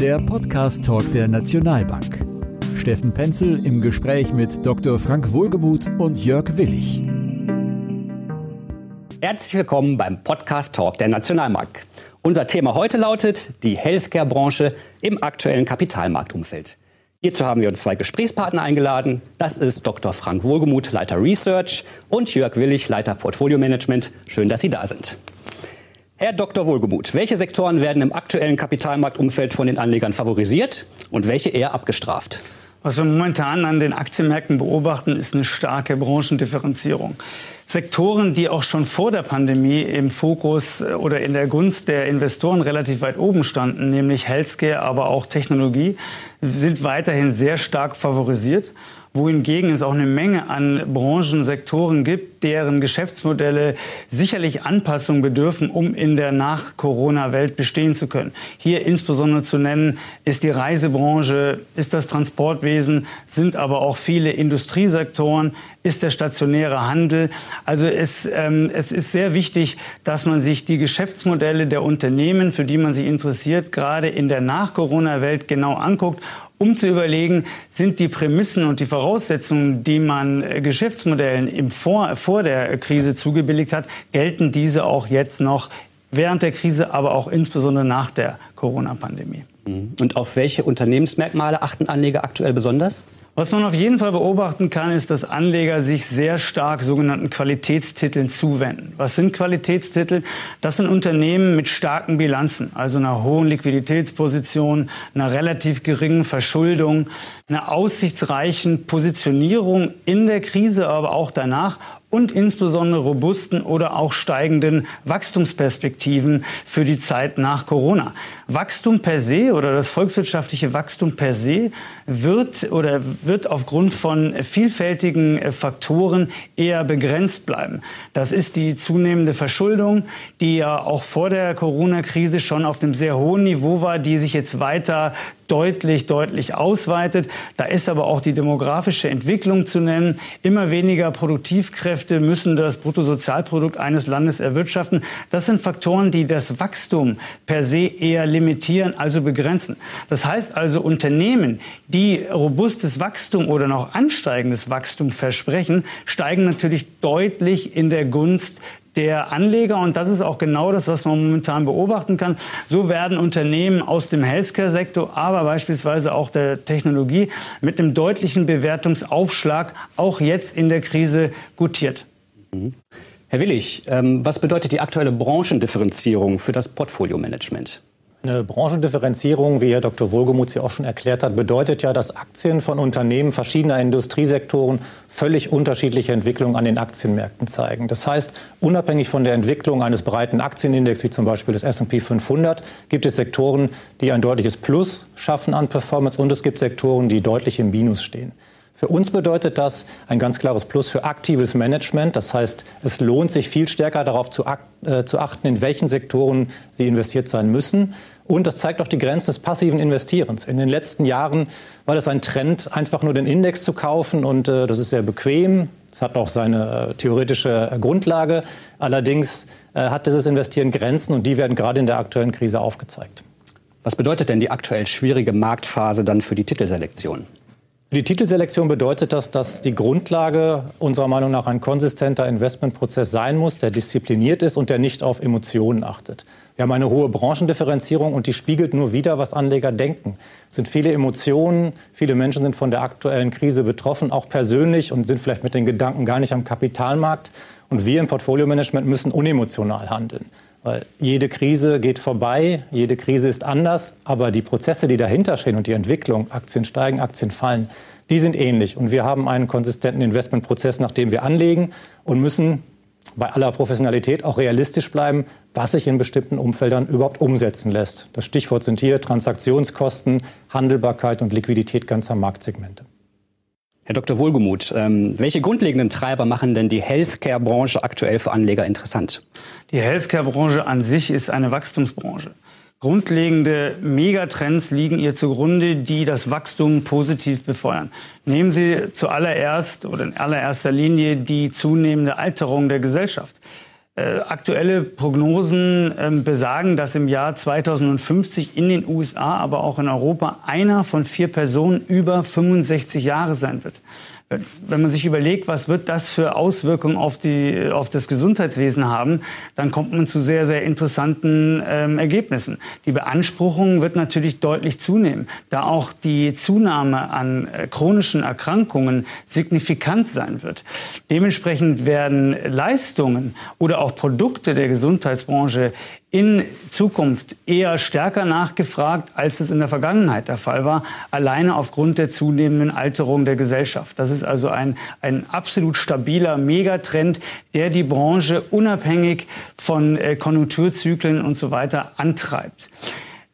Der Podcast-Talk der Nationalbank. Steffen Penzel im Gespräch mit Dr. Frank Wohlgemuth und Jörg Willig. Herzlich willkommen beim Podcast-Talk der Nationalbank. Unser Thema heute lautet die Healthcare-Branche im aktuellen Kapitalmarktumfeld. Hierzu haben wir uns zwei Gesprächspartner eingeladen. Das ist Dr. Frank Wohlgemuth, Leiter Research und Jörg Willig, Leiter Portfolio Management. Schön, dass Sie da sind. Herr Dr. Wohlgemuth, welche Sektoren werden im aktuellen Kapitalmarktumfeld von den Anlegern favorisiert und welche eher abgestraft? Was wir momentan an den Aktienmärkten beobachten, ist eine starke Branchendifferenzierung. Sektoren, die auch schon vor der Pandemie im Fokus äh, oder in der Gunst der Investoren relativ weit oben standen, nämlich Healthcare, aber auch Technologie, sind weiterhin sehr stark favorisiert wohingegen es auch eine Menge an Branchen, Sektoren gibt, deren Geschäftsmodelle sicherlich Anpassung bedürfen, um in der Nach-Corona-Welt bestehen zu können. Hier insbesondere zu nennen ist die Reisebranche, ist das Transportwesen, sind aber auch viele Industriesektoren, ist der stationäre Handel. Also es, ähm, es ist sehr wichtig, dass man sich die Geschäftsmodelle der Unternehmen, für die man sich interessiert, gerade in der Nach-Corona-Welt genau anguckt um zu überlegen, sind die Prämissen und die Voraussetzungen, die man äh, Geschäftsmodellen im vor, vor der Krise zugebilligt hat, gelten diese auch jetzt noch während der Krise, aber auch insbesondere nach der Corona-Pandemie. Mhm. Und auf welche Unternehmensmerkmale achten Anleger aktuell besonders? Was man auf jeden Fall beobachten kann, ist, dass Anleger sich sehr stark sogenannten Qualitätstiteln zuwenden. Was sind Qualitätstitel? Das sind Unternehmen mit starken Bilanzen, also einer hohen Liquiditätsposition, einer relativ geringen Verschuldung, einer aussichtsreichen Positionierung in der Krise, aber auch danach und insbesondere robusten oder auch steigenden Wachstumsperspektiven für die Zeit nach Corona. Wachstum per se oder das volkswirtschaftliche Wachstum per se wird oder wird aufgrund von vielfältigen Faktoren eher begrenzt bleiben. Das ist die zunehmende Verschuldung, die ja auch vor der Corona-Krise schon auf einem sehr hohen Niveau war, die sich jetzt weiter deutlich, deutlich ausweitet. Da ist aber auch die demografische Entwicklung zu nennen. Immer weniger Produktivkräfte müssen das Bruttosozialprodukt eines Landes erwirtschaften. Das sind Faktoren, die das Wachstum per se eher limitieren, also begrenzen. Das heißt also, Unternehmen, die robustes Wachstum oder noch ansteigendes Wachstum versprechen, steigen natürlich deutlich in der Gunst der Anleger. Und das ist auch genau das, was man momentan beobachten kann. So werden Unternehmen aus dem Healthcare-Sektor, aber beispielsweise auch der Technologie mit einem deutlichen Bewertungsaufschlag auch jetzt in der Krise gutiert. Mhm. Herr Willig, ähm, was bedeutet die aktuelle Branchendifferenzierung für das Portfolio-Management? Eine Branchendifferenzierung, wie Herr Dr. Wohlgemuth sie auch schon erklärt hat, bedeutet ja, dass Aktien von Unternehmen verschiedener Industriesektoren völlig unterschiedliche Entwicklungen an den Aktienmärkten zeigen. Das heißt, unabhängig von der Entwicklung eines breiten Aktienindex, wie zum Beispiel des S&P 500, gibt es Sektoren, die ein deutliches Plus schaffen an Performance und es gibt Sektoren, die deutlich im Minus stehen. Für uns bedeutet das ein ganz klares Plus für aktives Management. Das heißt, es lohnt sich viel stärker darauf zu, äh, zu achten, in welchen Sektoren Sie investiert sein müssen. Und das zeigt auch die Grenzen des passiven Investierens. In den letzten Jahren war das ein Trend, einfach nur den Index zu kaufen. Und äh, das ist sehr bequem. Es hat auch seine äh, theoretische äh, Grundlage. Allerdings äh, hat dieses Investieren Grenzen und die werden gerade in der aktuellen Krise aufgezeigt. Was bedeutet denn die aktuell schwierige Marktphase dann für die Titelselektion? Die Titelselektion bedeutet das, dass die Grundlage unserer Meinung nach ein konsistenter Investmentprozess sein muss, der diszipliniert ist und der nicht auf Emotionen achtet. Wir haben eine hohe Branchendifferenzierung und die spiegelt nur wider, was Anleger denken. Es sind viele Emotionen, viele Menschen sind von der aktuellen Krise betroffen, auch persönlich und sind vielleicht mit den Gedanken gar nicht am Kapitalmarkt. Und wir im Portfolio-Management müssen unemotional handeln. Weil jede Krise geht vorbei, jede Krise ist anders, aber die Prozesse, die dahinter stehen und die Entwicklung, Aktien steigen, Aktien fallen, die sind ähnlich. Und wir haben einen konsistenten Investmentprozess, nach dem wir anlegen und müssen bei aller Professionalität auch realistisch bleiben, was sich in bestimmten Umfeldern überhaupt umsetzen lässt. Das Stichwort sind hier Transaktionskosten, Handelbarkeit und Liquidität ganzer Marktsegmente. Herr Dr. Wohlgemuth, ähm, welche grundlegenden Treiber machen denn die Healthcare-Branche aktuell für Anleger interessant? Die Healthcare-Branche an sich ist eine Wachstumsbranche. Grundlegende Megatrends liegen ihr zugrunde, die das Wachstum positiv befeuern. Nehmen Sie zuallererst oder in allererster Linie die zunehmende Alterung der Gesellschaft. Äh, aktuelle Prognosen äh, besagen, dass im Jahr 2050 in den USA, aber auch in Europa einer von vier Personen über 65 Jahre sein wird wenn man sich überlegt, was wird das für Auswirkungen auf, die, auf das Gesundheitswesen haben, dann kommt man zu sehr, sehr interessanten ähm, Ergebnissen. Die Beanspruchung wird natürlich deutlich zunehmen, da auch die Zunahme an äh, chronischen Erkrankungen signifikant sein wird. Dementsprechend werden Leistungen oder auch Produkte der Gesundheitsbranche in Zukunft eher stärker nachgefragt, als es in der Vergangenheit der Fall war, alleine aufgrund der zunehmenden Alterung der Gesellschaft. Das ist also ein, ein absolut stabiler Megatrend, der die Branche unabhängig von äh, Konjunkturzyklen und so weiter antreibt.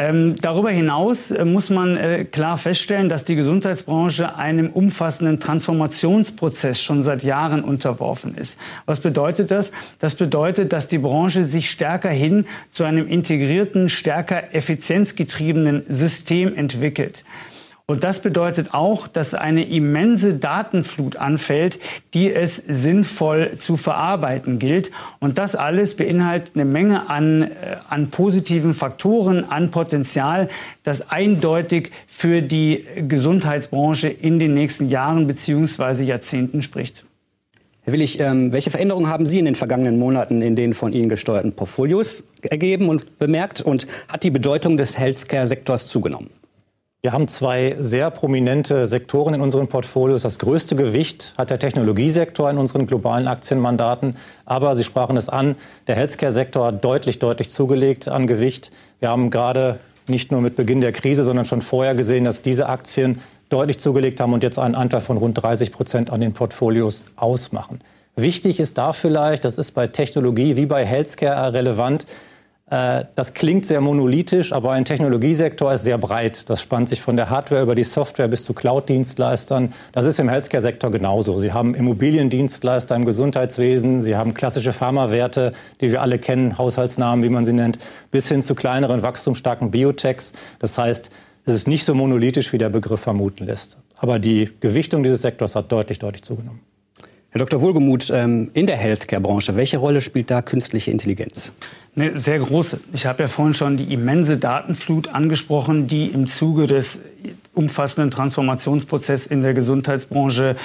Ähm, darüber hinaus äh, muss man äh, klar feststellen, dass die Gesundheitsbranche einem umfassenden Transformationsprozess schon seit Jahren unterworfen ist. Was bedeutet das? Das bedeutet, dass die Branche sich stärker hin zu einem integrierten, stärker effizienzgetriebenen System entwickelt. Und das bedeutet auch, dass eine immense Datenflut anfällt, die es sinnvoll zu verarbeiten gilt. Und das alles beinhaltet eine Menge an, äh, an positiven Faktoren, an Potenzial, das eindeutig für die Gesundheitsbranche in den nächsten Jahren bzw. Jahrzehnten spricht. Herr Willig, ähm, welche Veränderungen haben Sie in den vergangenen Monaten in den von Ihnen gesteuerten Portfolios ergeben und bemerkt? Und hat die Bedeutung des Healthcare-Sektors zugenommen? Wir haben zwei sehr prominente Sektoren in unseren Portfolios. Das größte Gewicht hat der Technologiesektor in unseren globalen Aktienmandaten. Aber Sie sprachen es an, der Healthcare-Sektor hat deutlich, deutlich zugelegt an Gewicht. Wir haben gerade nicht nur mit Beginn der Krise, sondern schon vorher gesehen, dass diese Aktien deutlich zugelegt haben und jetzt einen Anteil von rund 30 Prozent an den Portfolios ausmachen. Wichtig ist da vielleicht, das ist bei Technologie wie bei Healthcare relevant, das klingt sehr monolithisch, aber ein Technologiesektor ist sehr breit. Das spannt sich von der Hardware über die Software bis zu Cloud-Dienstleistern. Das ist im Healthcare-Sektor genauso. Sie haben Immobiliendienstleister im Gesundheitswesen, Sie haben klassische Pharmawerte, die wir alle kennen, Haushaltsnamen, wie man sie nennt, bis hin zu kleineren, wachstumsstarken Biotechs. Das heißt, es ist nicht so monolithisch, wie der Begriff vermuten lässt. Aber die Gewichtung dieses Sektors hat deutlich, deutlich zugenommen. Herr Dr. Wohlgemuth, ähm, in der Healthcare-Branche, welche Rolle spielt da künstliche Intelligenz? Eine sehr große. Ich habe ja vorhin schon die immense Datenflut angesprochen, die im Zuge des umfassenden Transformationsprozesses in der Gesundheitsbranche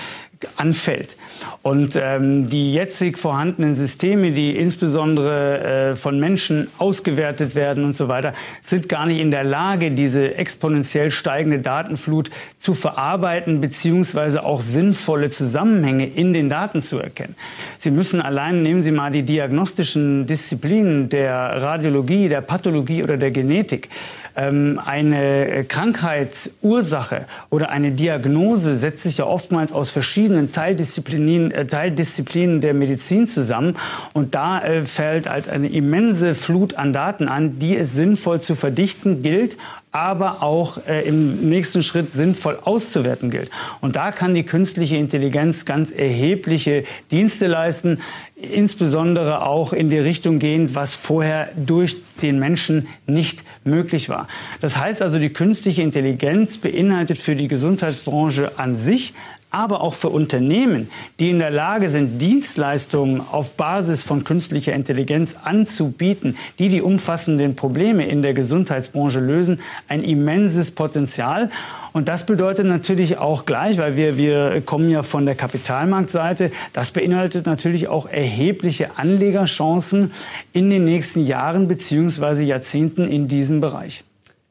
anfällt. Und ähm, die jetzig vorhandenen Systeme, die insbesondere äh, von Menschen ausgewertet werden und so weiter, sind gar nicht in der Lage, diese exponentiell steigende Datenflut zu verarbeiten beziehungsweise auch sinnvolle Zusammenhänge in den Daten zu erkennen. Sie müssen allein, nehmen Sie mal die diagnostischen Disziplinen der Radiologie, der Pathologie oder der Genetik. Ähm, eine Krankheitsursache oder eine Diagnose setzt sich ja oftmals aus verschiedenen Teildisziplinen, äh, Teildisziplinen der Medizin zusammen. Und da äh, fällt halt eine immense Flut an Daten an, die es sinnvoll zu verdichten gilt, aber auch äh, im nächsten Schritt sinnvoll auszuwerten gilt. Und da kann die künstliche Intelligenz ganz erhebliche Dienste leisten, insbesondere auch in die Richtung gehen, was vorher durch den Menschen nicht möglich war. Das heißt also, die künstliche Intelligenz beinhaltet für die Gesundheitsbranche an sich aber auch für Unternehmen, die in der Lage sind, Dienstleistungen auf Basis von künstlicher Intelligenz anzubieten, die die umfassenden Probleme in der Gesundheitsbranche lösen, ein immenses Potenzial. Und das bedeutet natürlich auch gleich, weil wir, wir kommen ja von der Kapitalmarktseite, das beinhaltet natürlich auch erhebliche Anlegerchancen in den nächsten Jahren beziehungsweise Jahrzehnten in diesem Bereich.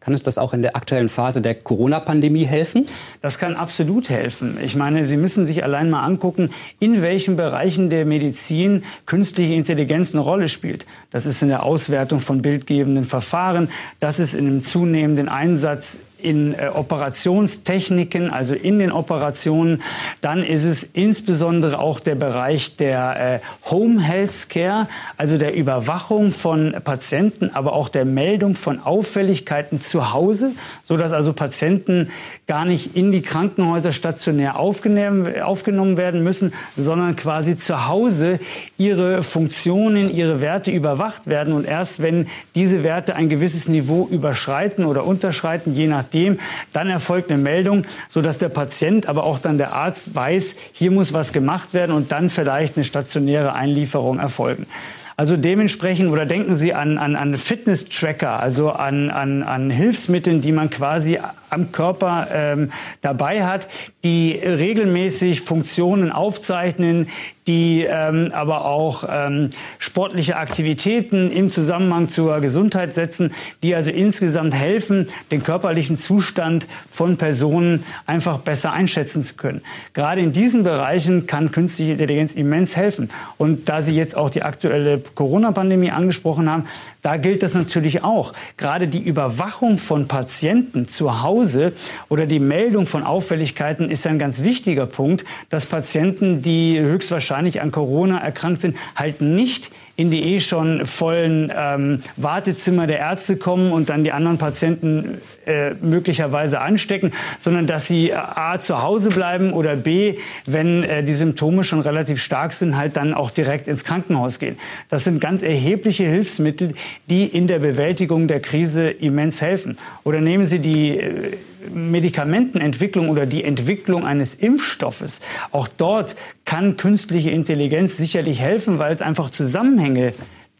Kann uns das auch in der aktuellen Phase der Corona-Pandemie helfen? Das kann absolut helfen. Ich meine, Sie müssen sich allein mal angucken, in welchen Bereichen der Medizin künstliche Intelligenz eine Rolle spielt. Das ist in der Auswertung von bildgebenden Verfahren, das ist in einem zunehmenden Einsatz in äh, Operationstechniken, also in den Operationen. Dann ist es insbesondere auch der Bereich der äh, Home Health Care, also der Überwachung von Patienten, aber auch der Meldung von Auffälligkeiten zu Hause, so dass also Patienten gar nicht in die Krankenhäuser stationär aufgenommen, aufgenommen werden müssen, sondern quasi zu Hause ihre Funktionen, ihre Werte überwacht werden und erst wenn diese Werte ein gewisses Niveau überschreiten oder unterschreiten, je nachdem nachdem. Dann erfolgt eine Meldung, sodass der Patient, aber auch dann der Arzt weiß, hier muss was gemacht werden und dann vielleicht eine stationäre Einlieferung erfolgen. Also dementsprechend, oder denken Sie an, an, an Fitness-Tracker, also an, an, an Hilfsmitteln, die man quasi am Körper ähm, dabei hat, die regelmäßig Funktionen aufzeichnen, die ähm, aber auch ähm, sportliche Aktivitäten im Zusammenhang zur Gesundheit setzen, die also insgesamt helfen, den körperlichen Zustand von Personen einfach besser einschätzen zu können. Gerade in diesen Bereichen kann künstliche Intelligenz immens helfen. Und da Sie jetzt auch die aktuelle Corona-Pandemie angesprochen haben, da gilt das natürlich auch. Gerade die Überwachung von Patienten zu Hause oder die Meldung von Auffälligkeiten ist ein ganz wichtiger Punkt, dass Patienten, die höchstwahrscheinlich an Corona erkrankt sind, halt nicht in die eh schon vollen ähm, Wartezimmer der Ärzte kommen und dann die anderen Patienten äh, möglicherweise anstecken, sondern dass sie äh, A zu Hause bleiben oder B, wenn äh, die Symptome schon relativ stark sind, halt dann auch direkt ins Krankenhaus gehen. Das sind ganz erhebliche Hilfsmittel, die in der Bewältigung der Krise immens helfen. Oder nehmen Sie die äh, Medikamentenentwicklung oder die Entwicklung eines Impfstoffes. Auch dort kann künstliche Intelligenz sicherlich helfen, weil es einfach Zusammenhänge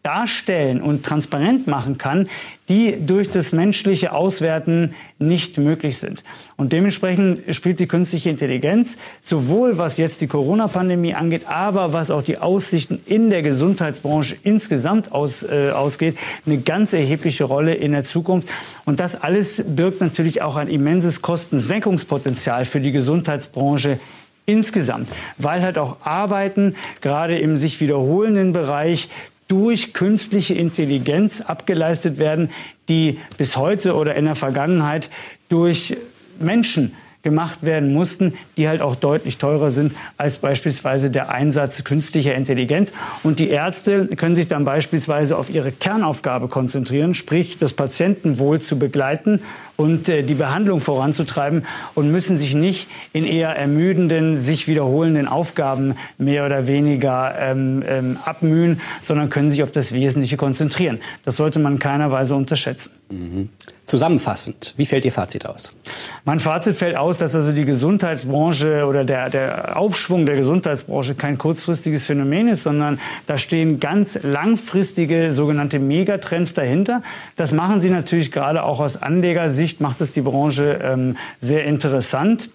darstellen und transparent machen kann, die durch das menschliche Auswerten nicht möglich sind. Und dementsprechend spielt die künstliche Intelligenz sowohl was jetzt die Corona-Pandemie angeht, aber was auch die Aussichten in der Gesundheitsbranche insgesamt aus, äh, ausgeht, eine ganz erhebliche Rolle in der Zukunft. Und das alles birgt natürlich auch ein immenses Kostensenkungspotenzial für die Gesundheitsbranche insgesamt, weil halt auch Arbeiten gerade im sich wiederholenden Bereich durch künstliche Intelligenz abgeleistet werden, die bis heute oder in der Vergangenheit durch Menschen gemacht werden mussten, die halt auch deutlich teurer sind als beispielsweise der Einsatz künstlicher Intelligenz. Und die Ärzte können sich dann beispielsweise auf ihre Kernaufgabe konzentrieren, sprich das Patientenwohl zu begleiten und äh, die Behandlung voranzutreiben und müssen sich nicht in eher ermüdenden, sich wiederholenden Aufgaben mehr oder weniger ähm, ähm, abmühen, sondern können sich auf das Wesentliche konzentrieren. Das sollte man in keiner Weise unterschätzen. Mhm. Zusammenfassend, wie fällt Ihr Fazit aus? Mein Fazit fällt aus, dass also die Gesundheitsbranche oder der, der Aufschwung der Gesundheitsbranche kein kurzfristiges Phänomen ist, sondern da stehen ganz langfristige sogenannte Megatrends dahinter. Das machen sie natürlich gerade auch aus Anlegersicht, macht es die Branche ähm, sehr interessant.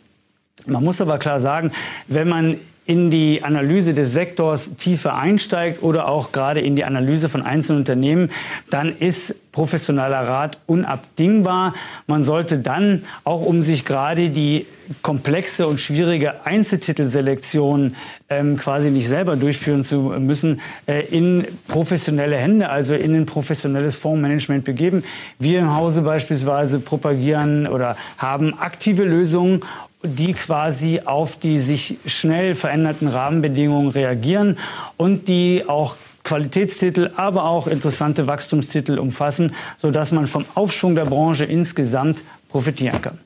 Man muss aber klar sagen, wenn man in die Analyse des Sektors tiefer einsteigt oder auch gerade in die Analyse von einzelnen Unternehmen, dann ist professioneller Rat unabdingbar. Man sollte dann, auch um sich gerade die komplexe und schwierige Einzeltitelselektion ähm, quasi nicht selber durchführen zu müssen, äh, in professionelle Hände, also in ein professionelles Fondsmanagement begeben. Wir im Hause beispielsweise propagieren oder haben aktive Lösungen die quasi auf die sich schnell veränderten Rahmenbedingungen reagieren und die auch Qualitätstitel, aber auch interessante Wachstumstitel umfassen, sodass man vom Aufschwung der Branche insgesamt profitieren kann.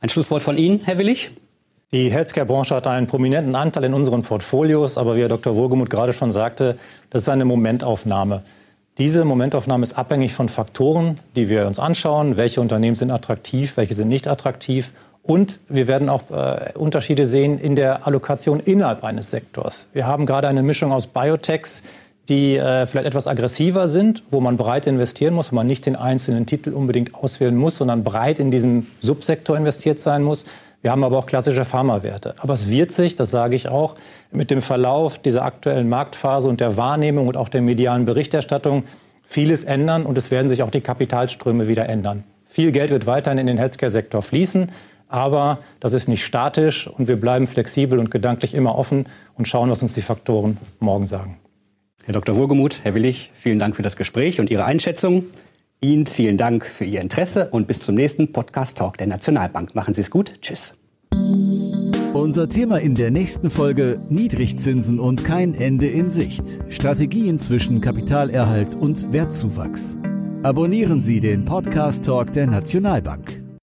Ein Schlusswort von Ihnen, Herr Willig? Die Healthcare-Branche hat einen prominenten Anteil in unseren Portfolios, aber wie Herr Dr. Wohlgemuth gerade schon sagte, das ist eine Momentaufnahme. Diese Momentaufnahme ist abhängig von Faktoren, die wir uns anschauen. Welche Unternehmen sind attraktiv, welche sind nicht attraktiv und wir werden auch äh, Unterschiede sehen in der Allokation innerhalb eines Sektors. Wir haben gerade eine Mischung aus Biotechs, die äh, vielleicht etwas aggressiver sind, wo man breit investieren muss, wo man nicht den einzelnen Titel unbedingt auswählen muss, sondern breit in diesen Subsektor investiert sein muss. Wir haben aber auch klassische Pharmawerte. Aber es wird sich, das sage ich auch, mit dem Verlauf dieser aktuellen Marktphase und der Wahrnehmung und auch der medialen Berichterstattung vieles ändern und es werden sich auch die Kapitalströme wieder ändern. Viel Geld wird weiterhin in den Healthcare-Sektor fließen. Aber das ist nicht statisch und wir bleiben flexibel und gedanklich immer offen und schauen, was uns die Faktoren morgen sagen. Herr Dr. Wohlgemuth, Herr Willig, vielen Dank für das Gespräch und Ihre Einschätzung. Ihnen vielen Dank für Ihr Interesse und bis zum nächsten Podcast Talk der Nationalbank. Machen Sie es gut. Tschüss. Unser Thema in der nächsten Folge Niedrigzinsen und kein Ende in Sicht. Strategien zwischen Kapitalerhalt und Wertzuwachs. Abonnieren Sie den Podcast Talk der Nationalbank.